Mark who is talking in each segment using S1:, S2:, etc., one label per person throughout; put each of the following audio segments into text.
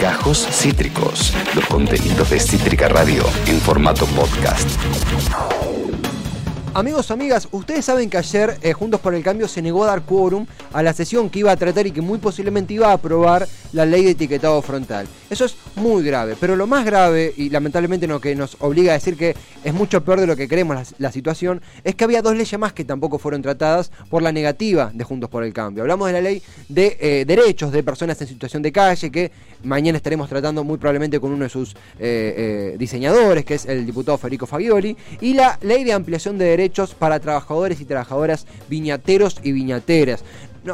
S1: Gajos Cítricos, los contenidos de Cítrica Radio en formato podcast.
S2: Amigos, amigas, ustedes saben que ayer eh, Juntos por el Cambio se negó a dar quórum a la sesión que iba a tratar y que muy posiblemente iba a aprobar la ley de etiquetado frontal. Eso es muy grave, pero lo más grave, y lamentablemente lo que nos obliga a decir que es mucho peor de lo que queremos la, situación, es que había dos leyes más que tampoco fueron tratadas por la negativa de Juntos por el Cambio. Hablamos de la ley de eh, derechos de personas en situación de calle, que mañana estaremos tratando muy probablemente con uno de sus eh, diseñadores, que es el diputado Federico Fagioli, y la ley de ampliación de derechos para trabajadores y trabajadoras viñateros y viñateras.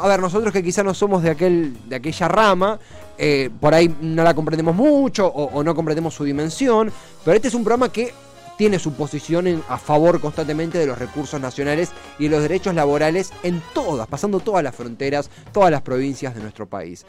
S2: A ver, nosotros que quizás no somos de, aquel, de aquella rama, eh, por ahí no la comprendemos mucho o, o no comprendemos su dimensión, pero este es un programa que tiene su posición a favor constantemente de los recursos nacionales y de los derechos laborales en todas, pasando todas las fronteras, todas las provincias de nuestro país.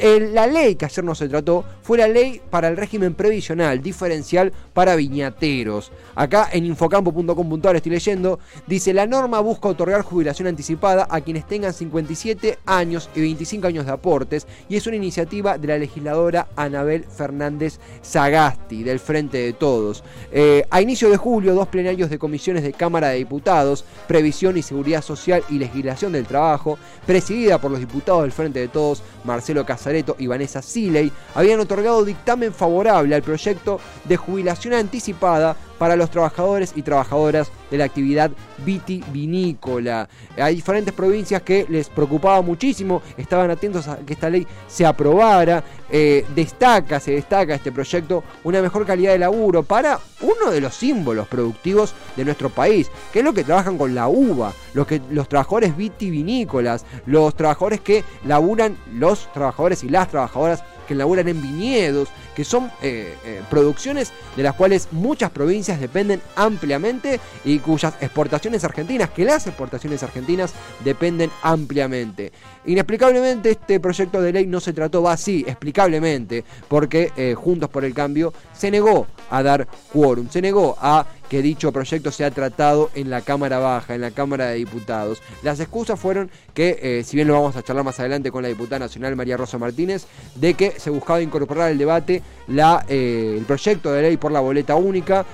S2: la ley que ayer no se trató fue la ley para el régimen previsional diferencial para viñateros. Acá en infocampo.com.ar estoy leyendo, dice la norma busca otorgar jubilación anticipada a quienes tengan 57 años y 25 años de aportes y es una iniciativa de la legisladora Anabel Fernández Sagasti del Frente de Todos. Eh, inicio de julio, dos plenarios de comisiones de Cámara de Diputados, Previsión y Seguridad Social y Legislación del Trabajo, presidida por los diputados del Frente de Todos, Marcelo Casareto y Vanessa Siley, habían otorgado dictamen favorable al proyecto de jubilación anticipada para los trabajadores y trabajadoras de la actividad vitivinícola. Hay diferentes provincias que les preocupaba muchísimo, estaban atentos a que esta ley se aprobara. Eh, destaca, se destaca este proyecto una mejor calidad de laburo para uno de los símbolos productivos de nuestro país, que es lo que trabajan con la uva, los, que, los trabajadores vitivinícolas, los trabajadores que laburan, los trabajadores y las trabajadoras que laburan en viñedos, que son eh, eh, producciones de las cuales muchas provincias dependen ampliamente y cuyas exportaciones argentinas, que las exportaciones argentinas dependen ampliamente. Inexplicablemente este proyecto de ley no se trató así, explicablemente, porque eh, Juntos por el Cambio se negó a dar quórum, se negó a que dicho proyecto sea tratado en la Cámara Baja, en la Cámara de Diputados. Las excusas fueron que, si bien lo vamos a charlar más adelante con la diputada nacional María Rosa Martínez, de que se buscaba incorporar al debate la, eh, el proyecto de ley por la boleta única.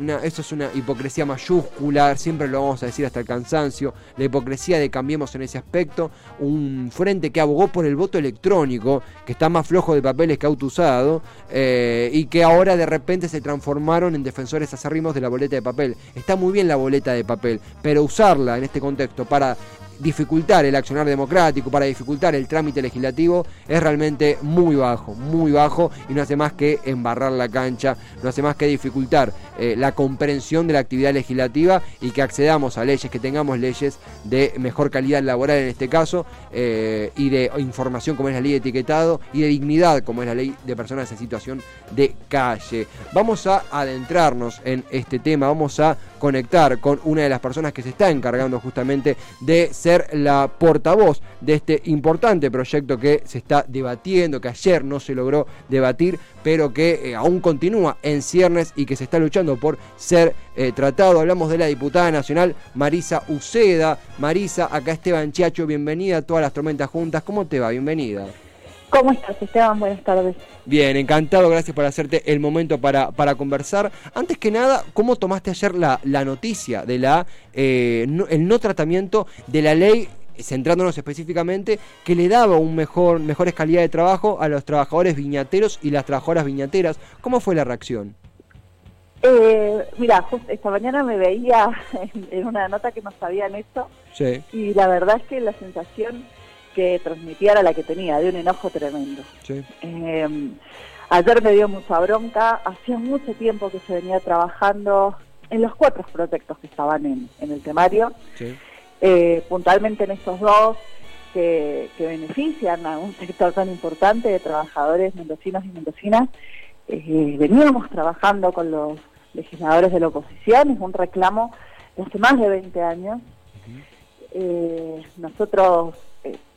S2: Eh, eso es una hipocresía mayúscula, siempre lo vamos a decir hasta el cansancio, la hipocresía de cambiemos en ese aspecto, un frente que abogó por el voto electrónico, que está más flojo de papeles que auto usado, eh, y que ahora de repente se transformaron en defensores acérrimos de la boleta de papel. Está muy bien la boleta de papel, pero usarla en este contexto para dificultar el accionar democrático, para dificultar el trámite legislativo, es realmente muy bajo, muy bajo y no hace más que embarrar la cancha, no hace más que dificultar eh, la comprensión de la actividad legislativa y que accedamos a leyes, que tengamos leyes de mejor calidad laboral en este caso eh, y de información como es la ley de etiquetado y de dignidad como es la ley de personas en situación de calle. Vamos a adentrarnos en este tema, vamos a conectar con una de las personas que se está encargando justamente de ser la portavoz de este importante proyecto que se está debatiendo, que ayer no se logró debatir, pero que eh, aún continúa en ciernes y que se está luchando por ser eh, tratado. Hablamos de la diputada nacional Marisa Uceda. Marisa, acá Esteban Chiacho, bienvenida a todas las tormentas juntas. ¿Cómo te va? Bienvenida.
S3: ¿Cómo estás, Esteban? Buenas tardes.
S2: Bien, encantado, gracias por hacerte el momento para, para conversar. Antes que nada, ¿cómo tomaste ayer la, la noticia de la eh, el no tratamiento de la ley centrándonos específicamente, que le daba un mejor, mejores calidad de trabajo a los trabajadores viñateros y las trabajadoras viñateras. ¿Cómo fue la reacción?
S3: Eh, mira, esta mañana me veía en, una nota que nos habían hecho sí. y la verdad es que la sensación que transmitía era la que tenía, de un enojo tremendo. Em, ayer me dio mucha bronca, hacía mucho tiempo que se venía trabajando en los cuatro proyectos que estaban en, el temario, eh, puntualmente en estos dos que, benefician a un sector tan importante de trabajadores mendocinos y mendocinas. Eh, veníamos trabajando con los legisladores de la oposición, es un reclamo de hace más de 20 años. Eh, nosotros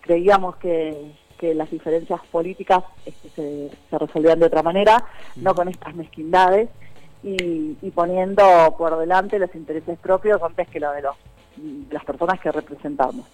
S3: creíamos que, las diferencias políticas este, se, se, resolvían de otra manera, no con estas mezquindades, y, poniendo por delante los intereses propios antes que lo de los las personas que representamos.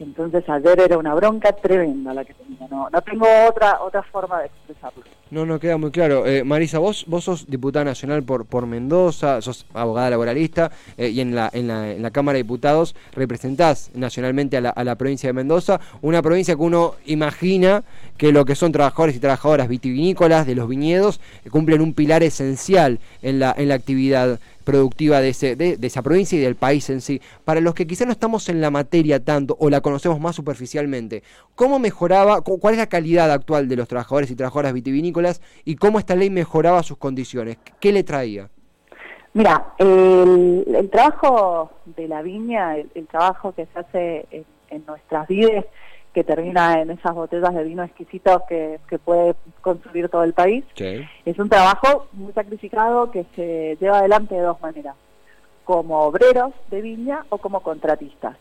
S3: Entonces ayer era una bronca tremenda la que tenía, no, no tengo otra otra forma de expresarlo.
S2: No, no queda muy claro. Eh, Marisa, vos, vos sos diputada nacional por, por Mendoza, sos abogada laboralista eh, y en la, en, la, en la Cámara de Diputados representás nacionalmente a la, a la provincia de Mendoza, una provincia que uno imagina que lo que son trabajadores y trabajadoras vitivinícolas de los viñedos eh, cumplen un pilar esencial en la, en la actividad productiva de, ese, de, esa provincia y del país en sí. Para los que quizás no estamos en la materia tanto o la conocemos más superficialmente, ¿cómo mejoraba, cuál es la calidad actual de los trabajadores y trabajadoras vitivinícolas y cómo esta ley mejoraba sus condiciones? ¿Qué le traía?
S3: Mira, el, trabajo de la viña, el, trabajo que se hace en, en nuestras vides, que termina en esas botellas de vino exquisitos que, puede consumir todo el país. Es un trabajo muy sacrificado que se lleva adelante de dos maneras, como obreros de viña o como contratistas.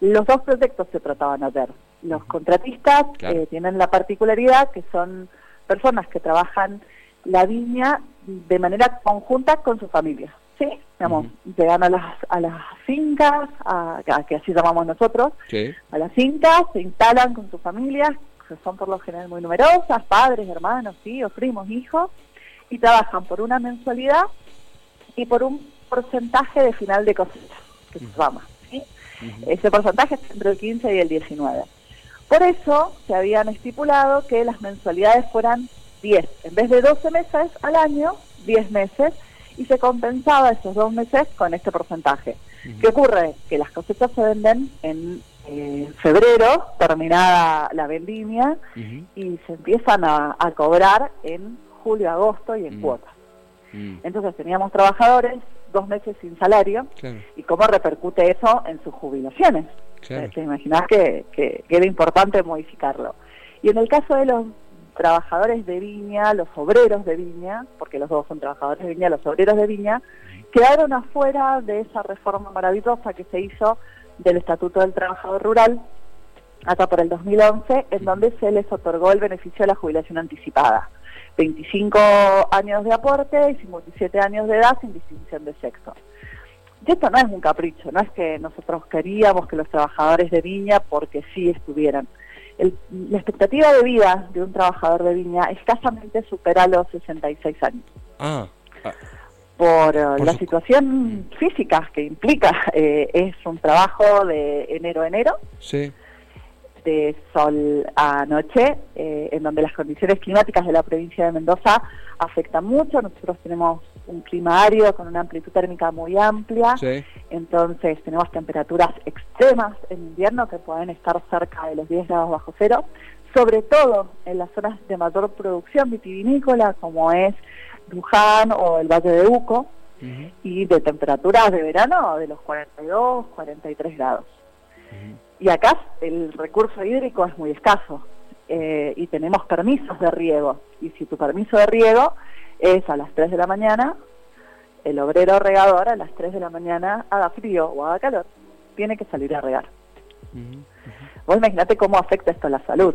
S3: Los dos proyectos se trataban hacer. Los contratistas eh, tienen la particularidad que son personas que trabajan la viña de manera conjunta con su familia. Sí, digamos, llegan a las, a las fincas, a, que así llamamos nosotros, a las fincas, se instalan con sus familias, que son por lo general muy numerosas, padres, hermanos, tíos, primos, hijos, y trabajan por una mensualidad y por un porcentaje de final de cosecha, que se llama. Ese porcentaje es entre el 15 y el 19. Por eso se habían estipulado que las mensualidades fueran 10, en vez de 12 meses al año, 10 meses, y se compensaba esos dos meses con este porcentaje. ¿Qué ocurre? Que las cosechas se venden en eh, febrero, terminada la vendimia, y se empiezan a, cobrar en julio, agosto y en cuotas. Entonces teníamos trabajadores dos meses sin salario y cómo repercute eso en sus jubilaciones. Te imaginas que, que, que, era importante modificarlo. Y en el caso de los trabajadores de viña, los obreros de viña, porque los dos son trabajadores de viña, los obreros de viña, quedaron afuera de esa reforma maravillosa que se hizo del Estatuto del Trabajador Rural hasta por el 2011, en donde se les otorgó el beneficio de la jubilación anticipada. 25 años de aporte y 57 años de edad sin distinción de sexo. Y esto no es un capricho, no es que nosotros queríamos que los trabajadores de viña porque sí estuvieran la expectativa de vida de un trabajador de viña escasamente supera los 66 años. Ah, ah. por, eh, la situación mm. física que implica, eh, es un trabajo de enero a enero, de sol a noche, eh, en donde las condiciones climáticas de la provincia de Mendoza afectan mucho. Nosotros tenemos un clima árido con una amplitud térmica muy amplia, entonces tenemos temperaturas extremas en invierno que pueden estar cerca de los 10 grados bajo cero, sobre todo en las zonas de mayor producción vitivinícola como es Luján o el Valle de Uco, y de temperaturas de verano de los 42, 43 grados. Y acá el recurso hídrico es muy escaso eh, y tenemos permisos de riego. Y si tu permiso de riego es a las 3 de la mañana, el obrero regador a las 3 de la mañana, haga frío o haga calor, tiene que salir a regar. Vos imaginate cómo afecta esto a la salud,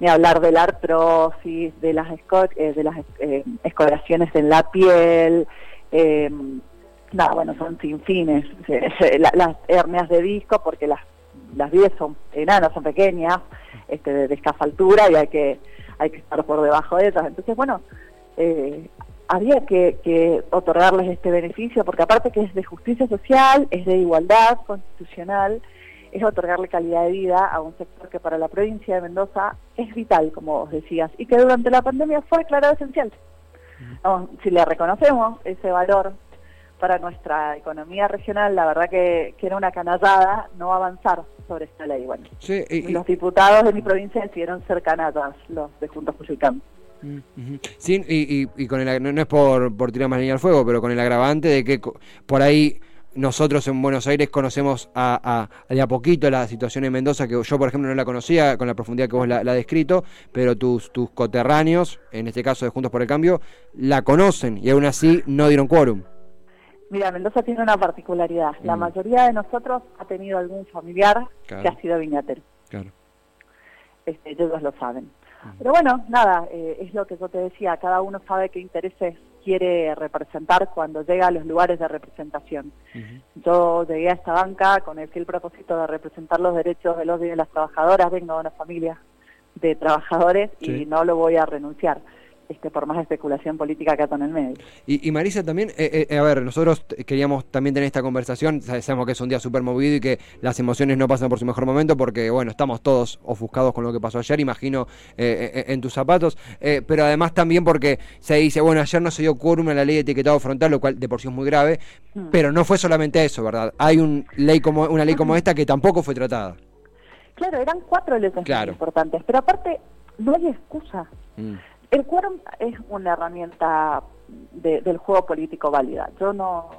S3: Ni hablar del artrosis, de las, eh, de las eh, escoriaciones en la piel, eh, nada, bueno, son sin fines. las hernias de disco, porque las, las vides son enanas, son pequeñas, este, de, de escasa altura y hay que, hay que estar por debajo de ellas. Entonces, bueno, eh, había que, otorgarles este beneficio, porque aparte que es de justicia social, es de igualdad constitucional, es otorgarle calidad de vida a un sector que para la provincia de Mendoza es vital, como vos decías, y que durante la pandemia fue declarado esencial. si le reconocemos ese valor para nuestra economía regional, la verdad que, era una canallada no avanzar sobre esta ley. Bueno, los diputados de mi provincia decidieron ser canadas, los de Juntos por el Cambio.
S2: Sí, y, con el, no, es por, por tirar más línea al fuego, pero con el agravante de que por ahí nosotros en Buenos Aires conocemos a, a, a poquito la situación en Mendoza, que yo por ejemplo no la conocía con la profundidad que vos la, la descrito, pero tus, tus coterráneos, en este caso de Juntos por el Cambio, la conocen y aún así no dieron quórum.
S3: Mira, Mendoza tiene una particularidad. La mm. mayoría de nosotros ha tenido algún familiar que ha sido viñatero. Claro. Este, ellos lo saben. Pero bueno, nada, eh, es lo que yo te decía, cada uno sabe qué intereses quiere representar cuando llega a los lugares de representación. Yo llegué a esta banca con el fiel propósito de representar los derechos de los y de las trabajadoras, vengo de una familia de trabajadores y no lo voy a renunciar este, por más especulación política que en el medio.
S2: Y, Marisa, también, eh, eh, a ver, nosotros queríamos también tener esta conversación, sabemos que es un día súper movido y que las emociones no pasan por su mejor momento porque, bueno, estamos todos ofuscados con lo que pasó ayer, imagino, eh, en tus zapatos, pero además también porque se dice, bueno, ayer no se dio quórum en la ley de etiquetado frontal, lo cual de por sí es muy grave, mm. pero no fue solamente eso, ¿verdad? Hay un ley como, una ley como esta que tampoco fue tratada.
S3: Claro, eran cuatro leyes importantes, pero aparte no hay excusa. Mm. El quórum es una herramienta del juego político válida. Yo no,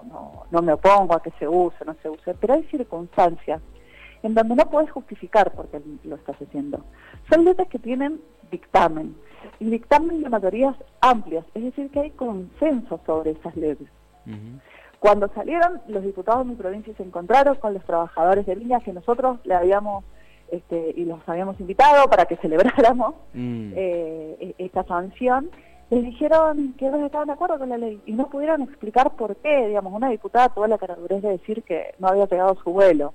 S3: no, me opongo a que se use, no se use, pero hay circunstancias en donde no puedes justificar por qué lo estás haciendo. Son leyes que tienen dictamen, y dictamen de mayorías amplias, es decir, que hay consenso sobre esas leyes. Cuando salieron, los diputados de mi provincia se encontraron con los trabajadores de línea que nosotros le habíamos este, y los habíamos invitado para que celebráramos mm. eh, e-, esta sanción, les dijeron que ellos estaban de acuerdo con la ley y no pudieron explicar por qué, digamos, una diputada tuvo la caradurez de decir que no había pegado su vuelo.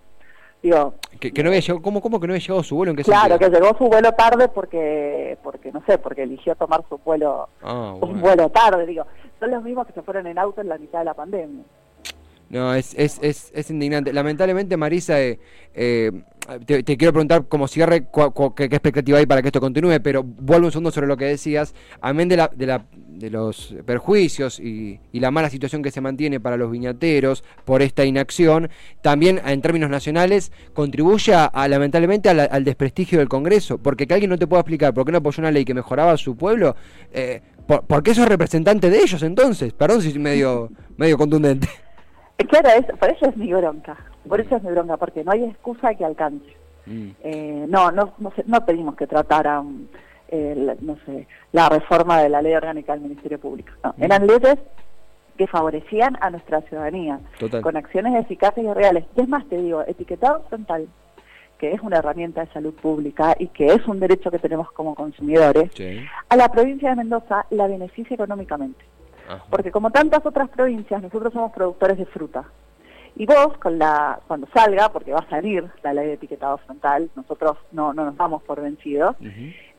S3: Digo,
S2: que, no había llegado, ¿cómo, ¿Cómo que no había llegado su vuelo? ¿En qué
S3: claro, que llegó su vuelo tarde porque, porque no sé, porque eligió tomar su vuelo, ah, un vuelo tarde, digo. Son los mismos que se fueron en auto en la mitad de la pandemia.
S2: No, es, es, es, es indignante. Lamentablemente, Marisa, eh, eh te, quiero preguntar como cierre qué, expectativa hay para que esto continúe, pero vuelvo un segundo sobre lo que decías. Amén de, la, de, la, de los perjuicios y, la mala situación que se mantiene para los viñateros por esta inacción, también en términos nacionales contribuye a, lamentablemente al desprestigio del Congreso, porque que alguien no te pueda explicar por qué no apoyó una ley que mejoraba a su pueblo, eh, por, qué sos representante de ellos entonces? Perdón si es medio, medio contundente.
S3: Claro, es, por eso es mi bronca. Por eso es mi bronca, porque no hay excusa que alcance. Mm. Eh, no, no, no, pedimos que trataran, eh, no sé, la reforma de la ley orgánica del Ministerio Público. Mm. Eran leyes que favorecían a nuestra ciudadanía, con acciones eficaces y reales. Y es más, te digo, etiquetado frontal, que es una herramienta de salud pública y que es un derecho que tenemos como consumidores, a la provincia de Mendoza la beneficia económicamente. Porque como tantas otras provincias, nosotros somos productores de fruta. Y vos, con la, cuando salga, porque va a salir la ley de etiquetado frontal, nosotros no, no nos damos por vencidos,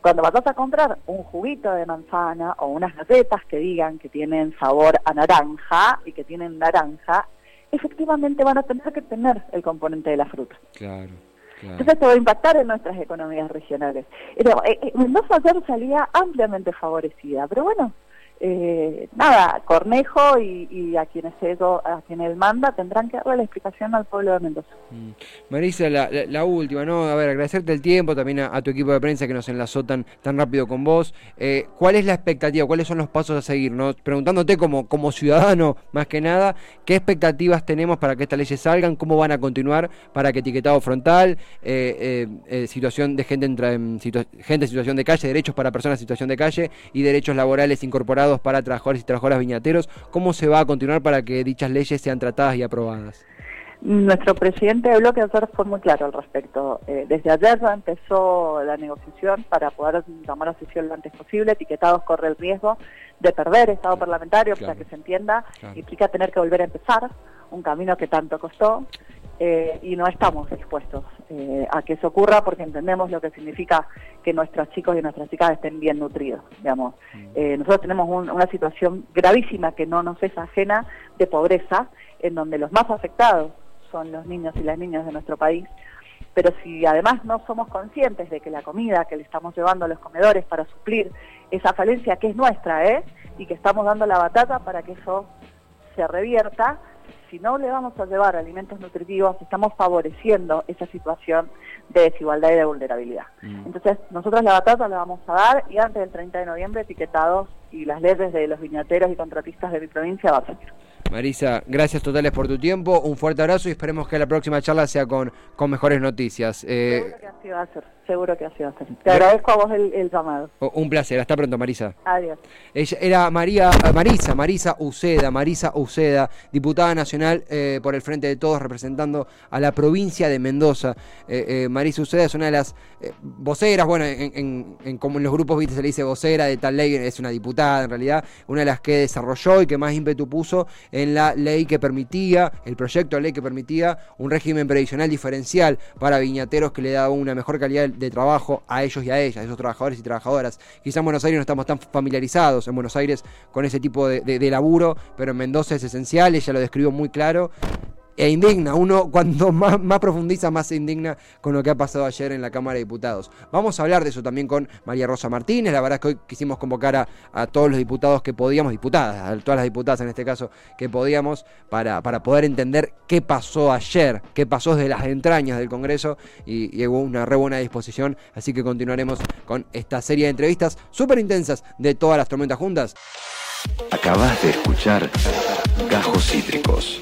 S3: cuando vas a comprar un juguito de manzana o unas galletas que digan que tienen sabor a naranja y que tienen naranja, efectivamente van a tener que tener el componente de la fruta. Claro. Entonces esto va a impactar en nuestras economías regionales. Eh, eh, Mendoza ayer salía ampliamente favorecida, pero bueno, eh, nada, Cornejo y, a quienes eso, a quien él manda tendrán que darle la explicación al pueblo de Mendoza. Mm.
S2: Marisa, la, última, ¿no? A ver, agradecerte el tiempo también a, tu equipo de prensa que nos enlazó tan, tan rápido con vos. Eh, ¿Cuál es la expectativa? ¿Cuáles son los pasos a seguir? ¿no? Preguntándote como, como ciudadano, más que nada, ¿qué expectativas tenemos para que estas leyes salgan? ¿Cómo van a continuar para que etiquetado frontal, eh, situación de gente, en, gente en situación de calle, derechos para personas en situación de calle y derechos laborales incorporados para trabajadores y trabajadoras viñateros. ¿Cómo se va a continuar para que dichas leyes sean tratadas y aprobadas?
S3: Nuestro presidente de bloque ayer fue muy claro al respecto. Eh, desde ayer ya empezó la negociación para poder tomar sesión lo antes posible. Etiquetados corre el riesgo de perder estado parlamentario, para que se entienda, implica tener que volver a empezar un camino que tanto costó. Eh, y no estamos expuestos eh, a que eso ocurra porque entendemos lo que significa que nuestros chicos y nuestras chicas estén bien nutridos. Digamos. Mm. Eh, nosotros tenemos una situación gravísima que no nos es ajena de pobreza, en donde los más afectados son los niños y las niñas de nuestro país. Pero si además no somos conscientes de que la comida que le estamos llevando a los comedores para suplir esa falencia que es nuestra, ¿eh? y que estamos dando la batalla para que eso se revierta, si no le vamos a llevar alimentos nutritivos, estamos favoreciendo esa situación de desigualdad y de vulnerabilidad. Mm. Entonces, nosotros la batalla la vamos a dar y antes del 30 de noviembre etiquetados y las leyes de los viñateros y contratistas de mi provincia va a salir.
S2: Marisa, gracias totales por tu tiempo, un fuerte abrazo y esperemos que la próxima charla sea con, con mejores noticias.
S3: Eh... Que así va a ser. Seguro que así va a ser. Te agradezco a vos el, llamado.
S2: Oh, un placer, hasta pronto Marisa.
S3: Adiós.
S2: Ella era María, eh, Marisa, Marisa Uceda, Marisa Uceda, diputada nacional eh, por el Frente de Todos, representando a la provincia de Mendoza. Eh, Marisa Uceda es una de las voceras, bueno, en, como en los grupos ¿viste? se le dice vocera de tal ley, es una diputada en realidad, una de las que desarrolló y que más ímpetu puso en la ley que permitía, el proyecto de ley que permitía un régimen previsional diferencial para viñateros que le daba una mejor calidad de trabajo a ellos y a ellas, a esos trabajadores y trabajadoras. Quizá en Buenos Aires no estamos tan familiarizados en Buenos Aires con ese tipo de, de laburo, pero en Mendoza es esencial, ella lo describió muy claro e indigna. Uno cuando más, más, profundiza, más se indigna con lo que ha pasado ayer en la Cámara de Diputados. Vamos a hablar de eso también con María Rosa Martínez. La verdad es que hoy quisimos convocar a, todos los diputados que podíamos, diputadas, a todas las diputadas en este caso, que podíamos, para, para poder entender qué pasó ayer, qué pasó desde las entrañas del Congreso y, y hubo una re buena disposición. Así que continuaremos con esta serie de entrevistas súper intensas de todas las tormentas juntas.
S1: Acabas de escuchar Gajos Cítricos.